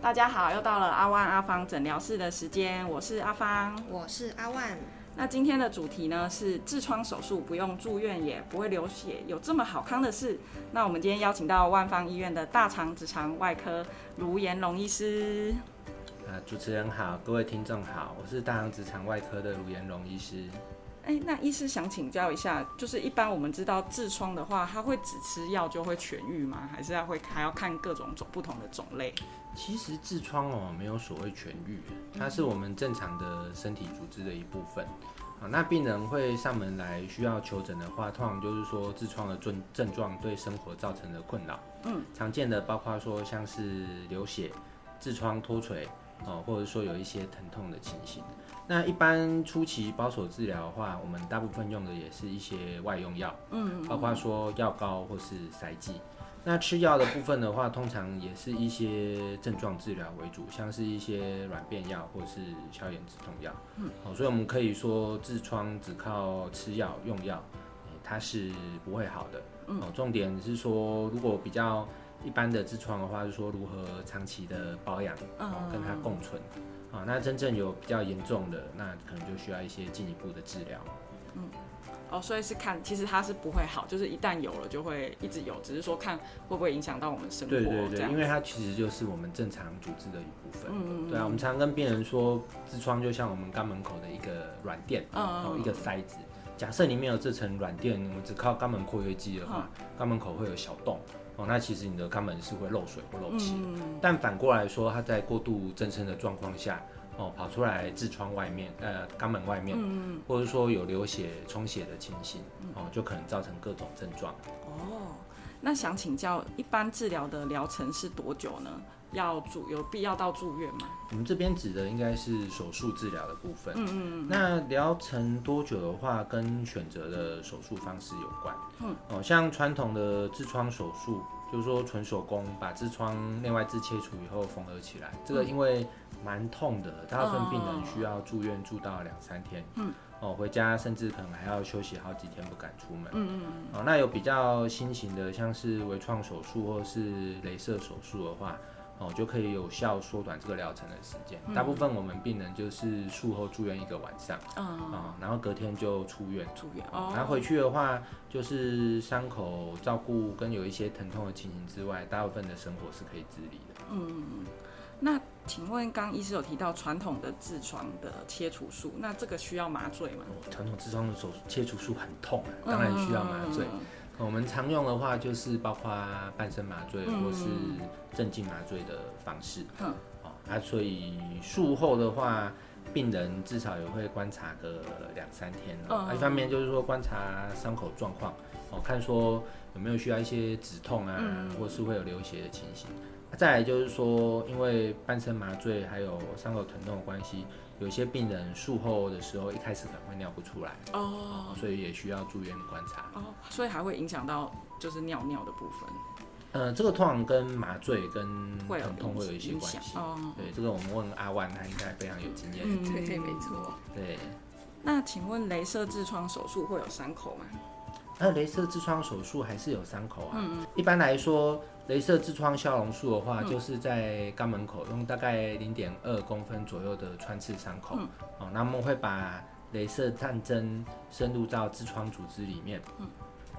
大家好，又到了阿万阿芳诊疗室的时间，我是阿芳。我是阿万，那今天的主题呢是痔疮手术不用住院也不会流血，有这么好康的事？那我们今天邀请到万方医院的大肠直肠外科卢延龙医师。啊，主持人好，各位听众好，我是大肠直肠外科的卢延龙医师。哎，那医师想请教一下，就是一般我们知道痔疮的话，它会只吃药就会痊愈吗？还是要会还要看各种种不同的种类？其实痔疮哦，没有所谓痊愈，它是我们正常的身体组织的一部分。啊，那病人会上门来需要求诊的话，通常就是说痔疮的症症状对生活造成的困扰。嗯，常见的包括说像是流血、痔疮脱垂，哦，或者说有一些疼痛的情形。那一般初期保守治疗的话，我们大部分用的也是一些外用药，嗯，包括说药膏或是塞剂。那吃药的部分的话，通常也是一些症状治疗为主，像是一些软便药或是消炎止痛药。嗯，好，所以我们可以说痔疮只靠吃药用药，诶它是不会好的。嗯哦，重点是说，如果比较一般的痔疮的话，是说如何长期的保养，哦，跟它共存。啊，那真正有比较严重的，那可能就需要一些进一步的治疗。哦，所以是看，其实它是不会好，就是一旦有了就会一直有，只是说看会不会影响到我们生活对对对，因为它其实就是我们正常组织的一部分。嗯嗯嗯对啊，我们常跟病人说，痔疮就像我们肛门口的一个软垫，嗯哦，一个塞子。假设里面有这层软垫，我们只靠肛门括约肌的话，嗯肛门口会有小洞，哦，那其实你的肛门是会漏水或漏气的。嗯但反过来说，它在过度增生的状况下，哦，跑出来痔疮外面，呃，肛门外面，嗯或者说有流血、充血的情形，哦，就可能造成各种症状。哦，那想请教，一般治疗的疗程是多久呢？要住有必要到住院吗？我们这边指的应该是手术治疗的部分。嗯嗯那疗程多久的话，跟选择的手术方式有关。嗯，哦，像传统的痔疮手术，就是说纯手工把痔疮内外痔切除以后缝合起来，这个因为蛮痛的，大部分病人需要住院住到两三天。嗯，哦，回家甚至可能还要休息好几天，不敢出门。嗯嗯哦，那有比较新型的，像是微创手术或是镭射手术的话，哦，就可以有效缩短这个疗程的时间。大部分我们病人就是术后住院一个晚上，嗯，啊、然后隔天就出院。住院哦，然后回去的话，就是伤口照顾跟有一些疼痛的情形之外，大部分的生活是可以自理的。嗯，那请问刚医师有提到传统的痔疮的切除术，那这个需要麻醉吗？哦传统痔疮的手术切除术很痛啊，当然需要麻醉。嗯我们常用的话就是包括半身麻醉嗯或是镇静麻醉的方式。嗯哦，啊，所以术后的话，病人至少也会观察个两三天哦。嗯啊一方面就是说观察伤口状况，哦，看说有没有需要一些止痛啊，嗯或是会有流血的情形。啊再来就是说，因为半身麻醉还有伤口疼痛的关系，有些病人术后的时候一开始可能会尿不出来，哦所以也需要住院观察。哦，所以还会影响到就是尿尿的部分，呃，这个通常跟麻醉跟会疼痛会有一些关系。哦。对，这个我们问阿万，他应该非常有经验。嗯对，没错。对，那请问镭射痔疮手术会有伤口吗？那镭射痔疮手术还是有伤口啊。嗯嗯一般来说，镭射痔疮消融术的话，就是在肛门口用大概零点二公分左右的穿刺伤口。嗯哦，那我们会把镭射探针深入到痔疮组织里面。嗯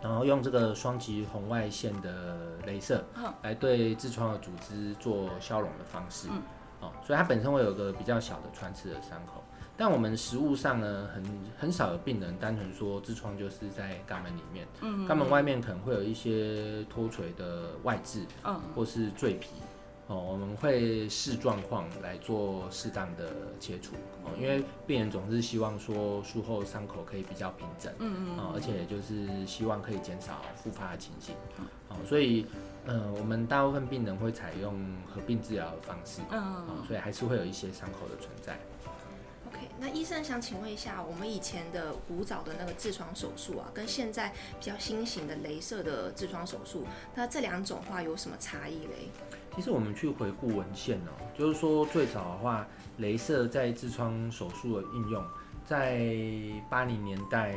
然后用这个双极红外线的镭射嗯来对痔疮的组织做消融的方式。嗯哦，所以它本身会有个比较小的穿刺的伤口。但我们实物上呢，很很少有病人单纯说痔疮就是在肛门里面，嗯肛门外面可能会有一些脱垂的外痔嗯或是赘皮。哦，我们会视状况来做适当的切除哦，因为病人总是希望说术后伤口可以比较平整，嗯哦，而且就是希望可以减少复发的情形，哦，所以，嗯，我们大部分病人会采用合并治疗的方式，嗯。哦，所以还是会有一些伤口的存在。那医生想请问一下，我们以前的古早的那个痔疮手术啊，跟现在比较新型的镭射的痔疮手术，那这两种话有什么差异嘞？其实我们去回顾文献哦，就是说最早的话，镭射在痔疮手术的应用，在八零年代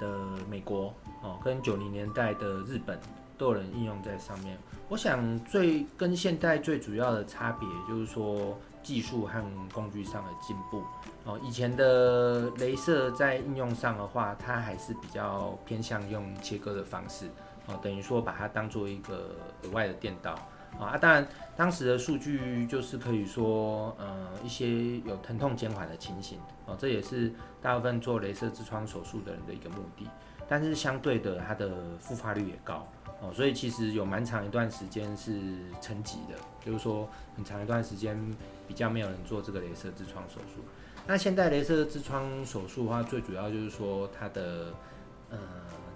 的美国哦，跟九零年代的日本都有人应用在上面。我想最跟现代最主要的差别就是说技术和工具上的进步哦。以前的镭射在应用上的话，它还是比较偏向用切割的方式哦，等于说把它当做一个额外的电刀。啊，当然，当时的数据就是可以说，呃，一些有疼痛减缓的情形，哦，这也是大部分做镭射痔疮手术的人的一个目的。但是相对的，它的复发率也高，哦，所以其实有蛮长一段时间是沉寂的，就是说很长一段时间比较没有人做这个镭射痔疮手术。那现在镭射痔疮手术的话，最主要就是说它的呃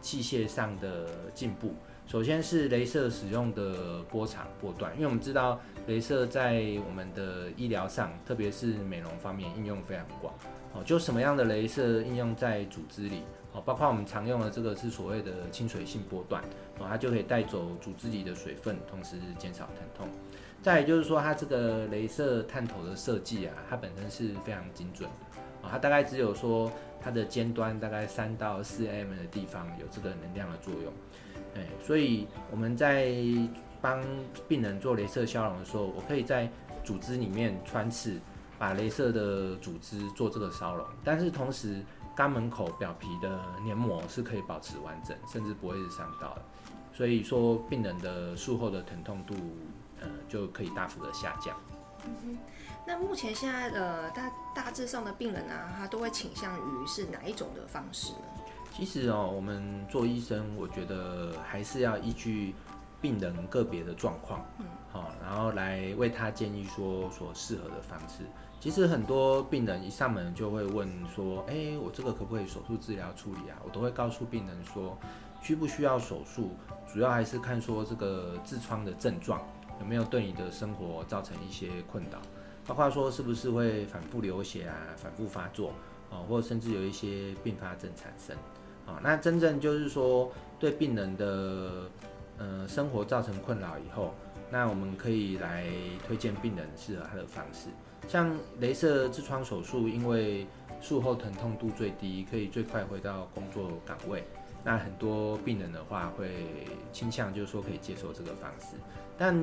器械上的进步。首先是镭射使用的波长波段，因为我们知道镭射在我们的医疗上，特别是美容方面应用非常广。哦，就什么样的镭射应用在组织里？哦，包括我们常用的这个是所谓的亲水性波段，哦，它就可以带走组织里的水分，同时减少疼痛。再就是说，它这个镭射探头的设计啊，它本身是非常精准的。哦，它大概只有说它的尖端大概三到四 m 的地方有这个能量的作用。哎，所以我们在帮病人做镭射消融的时候，我可以在组织里面穿刺，把镭射的组织做这个烧融，但是同时肛门口表皮的黏膜是可以保持完整，甚至不会是伤到的。所以说，病人的术后的疼痛度，呃，就可以大幅的下降。嗯哼，那目前现在的大大致上的病人啊，他都会倾向于是哪一种的方式呢？其实哦，我们做医生，我觉得还是要依据病人个别的状况，嗯，好，然后来为他建议说所适合的方式。其实很多病人一上门就会问说，哎，我这个可不可以手术治疗处理啊？我都会告诉病人说，需不需要手术，主要还是看说这个痔疮的症状有没有对你的生活造成一些困扰，包括说是不是会反复流血啊，反复发作，啊，或者甚至有一些并发症产生。啊，那真正就是说对病人的呃生活造成困扰以后，那我们可以来推荐病人适合他的方式。像镭射痔疮手术，因为术后疼痛度最低，可以最快回到工作岗位。那很多病人的话会倾向就是说可以接受这个方式。但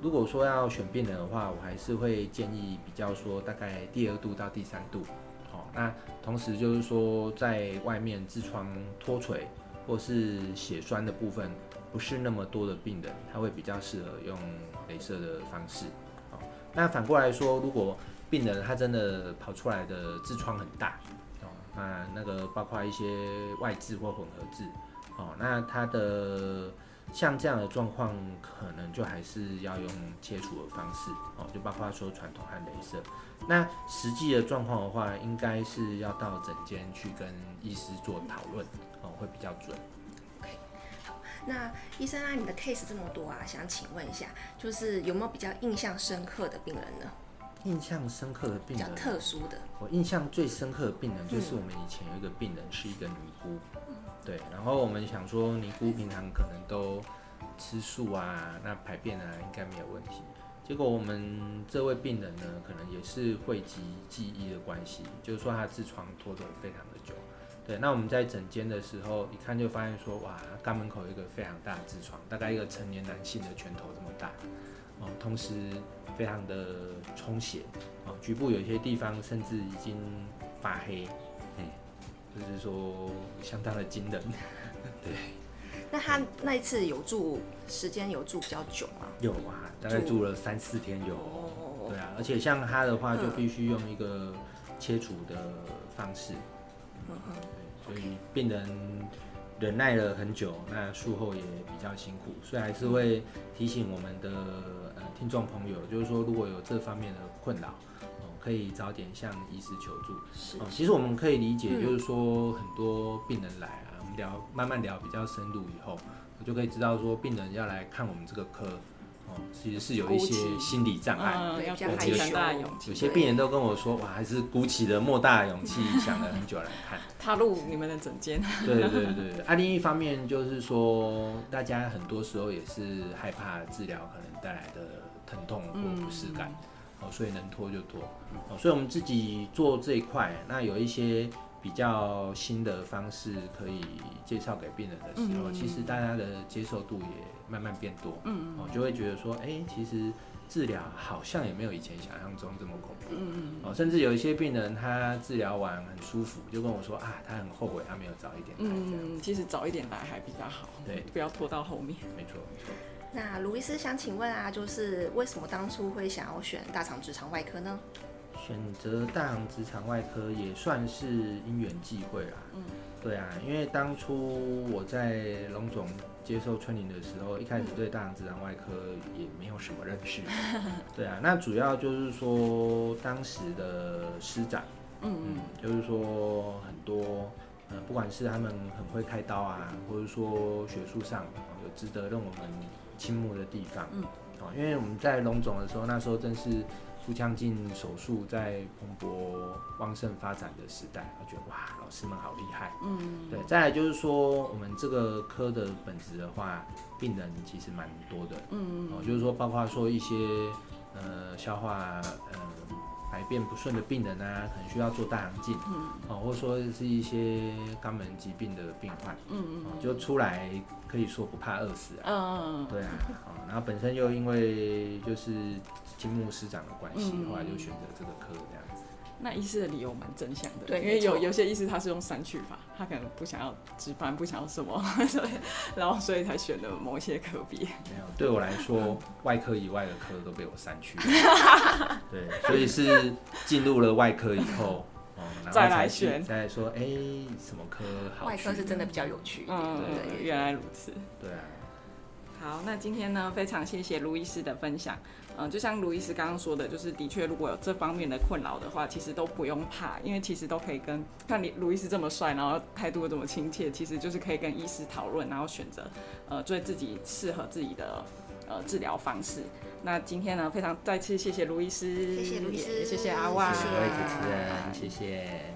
如果说要选病人的话，我还是会建议比较说大概第二度到第三度。哦那同时就是说，在外面痔疮脱垂或是血栓的部分不是那么多的病人，他会比较适合用镭射的方式。哦，那反过来说，如果病人他真的跑出来的痔疮很大，哦，那那个包括一些外痔或混合痔，哦，那他的。像这样的状况，可能就还是要用切除的方式哦，就包括说传统和镭射。那实际的状况的话，应该是要到诊间去跟医师做讨论哦，会比较准。OK，好，那医生啊，你的 case 这么多啊，想请问一下，就是有没有比较印象深刻的病人呢？印象深刻的病人，比较特殊的。我印象最深刻的病人，就是我们以前有一个病人是一个尼姑。对，然后我们想说，尼姑平常可能都吃素啊，那排便啊应该没有问题。结果我们这位病人呢，可能也是汇集记忆的关系，就是说他痔疮拖得非常的久。对，那我们在诊间的时候，一看就发现说，哇，肛门口有一个非常大的痔疮，大概一个成年男性的拳头这么大，哦，同时非常的充血，哦，局部有些地方甚至已经发黑。就是说，相当的惊人，对。那他那一次有住时间有住比较久吗？有啊，大概住了三四天有。对啊，而且像他的话，就必须用一个切除的方式。嗯哼。所以病人忍耐了很久，那术后也比较辛苦，所以还是会提醒我们的呃听众朋友，就是说如果有这方面的困扰。可以早点向医师求助。是，其实我们可以理解，就是说很多病人来啊，我们聊慢慢聊比较深入以后，我就可以知道说病人要来看我们这个科，哦，其实是有一些心理障碍。嗯，要鼓对比较害起很大的勇气，有些病人都跟我说，哇，还是鼓起了莫大的勇气，想了很久来看。踏入你们的诊间。对对对，啊，另一方面就是说，大家很多时候也是害怕治疗可能带来的疼痛或不适感，哦，所以能拖就拖。哦，所以我们自己做这一块，那有一些比较新的方式可以介绍给病人的时候，嗯其实大家的接受度也慢慢变多。嗯哦，就会觉得说，哎、其实治疗好像也没有以前想象中这么恐怖。嗯哦，甚至有一些病人他治疗完很舒服，就跟我说啊，他很后悔他没有早一点来。嗯，其实早一点来还比较好，对，不要拖到后面。没错没错。那卢医师想请问啊，就是为什么当初会想要选大肠直肠外科呢？选择大肠直肠外科也算是因缘际会啦。嗯，对啊，因为当初我在龙总接受春林的时候，一开始对大肠直肠外科也没有什么认识。对啊，那主要就是说当时的师长，嗯嗯，就是说很多。呃，不管是他们很会开刀啊，或者说学术上、哦有值得让我们倾慕的地方，嗯，哦，因为我们在龙总的时候，那时候正是腹腔镜手术在蓬勃旺盛发展的时代，我觉得哇，老师们好厉害。嗯，对，再来就是说，我们这个科的本质的话，病人其实蛮多的，嗯哦，就是说包括说一些呃消化呃排便不顺的病人啊，可能需要做大肠镜，嗯哦，或者说是一些肛门疾病的病患，嗯哦，就出来可以说不怕饿死啊。嗯对啊，哦，然后本身又因为就是金木师长的关系，嗯后来就选择这个科这样子。那医师的理由蛮正向的，对因为有有些医师他是用删去法，他可能不想要值班，不想要 什么，所以然后所以才选了某些科别。没有，对我来说，外科以外的科都被我删去了。对，所以是进入了外科以后，哦，然后再来选再来说，哎、什么科好外科是真的比较有趣一点。嗯对，原来如此。对啊，好，那今天呢，非常谢谢卢医师的分享。嗯、就像卢医师刚刚说的，就是的确，如果有这方面的困扰的话，其实都不用怕，因为其实都可以跟看你卢医师这么帅，然后态度又这么亲切，其实就是可以跟医师讨论，然后选择呃最自己适合自己的呃治疗方式。那今天呢，非常再次谢谢卢医师，谢谢卢医师谢谢阿万，谢谢主持人，谢谢。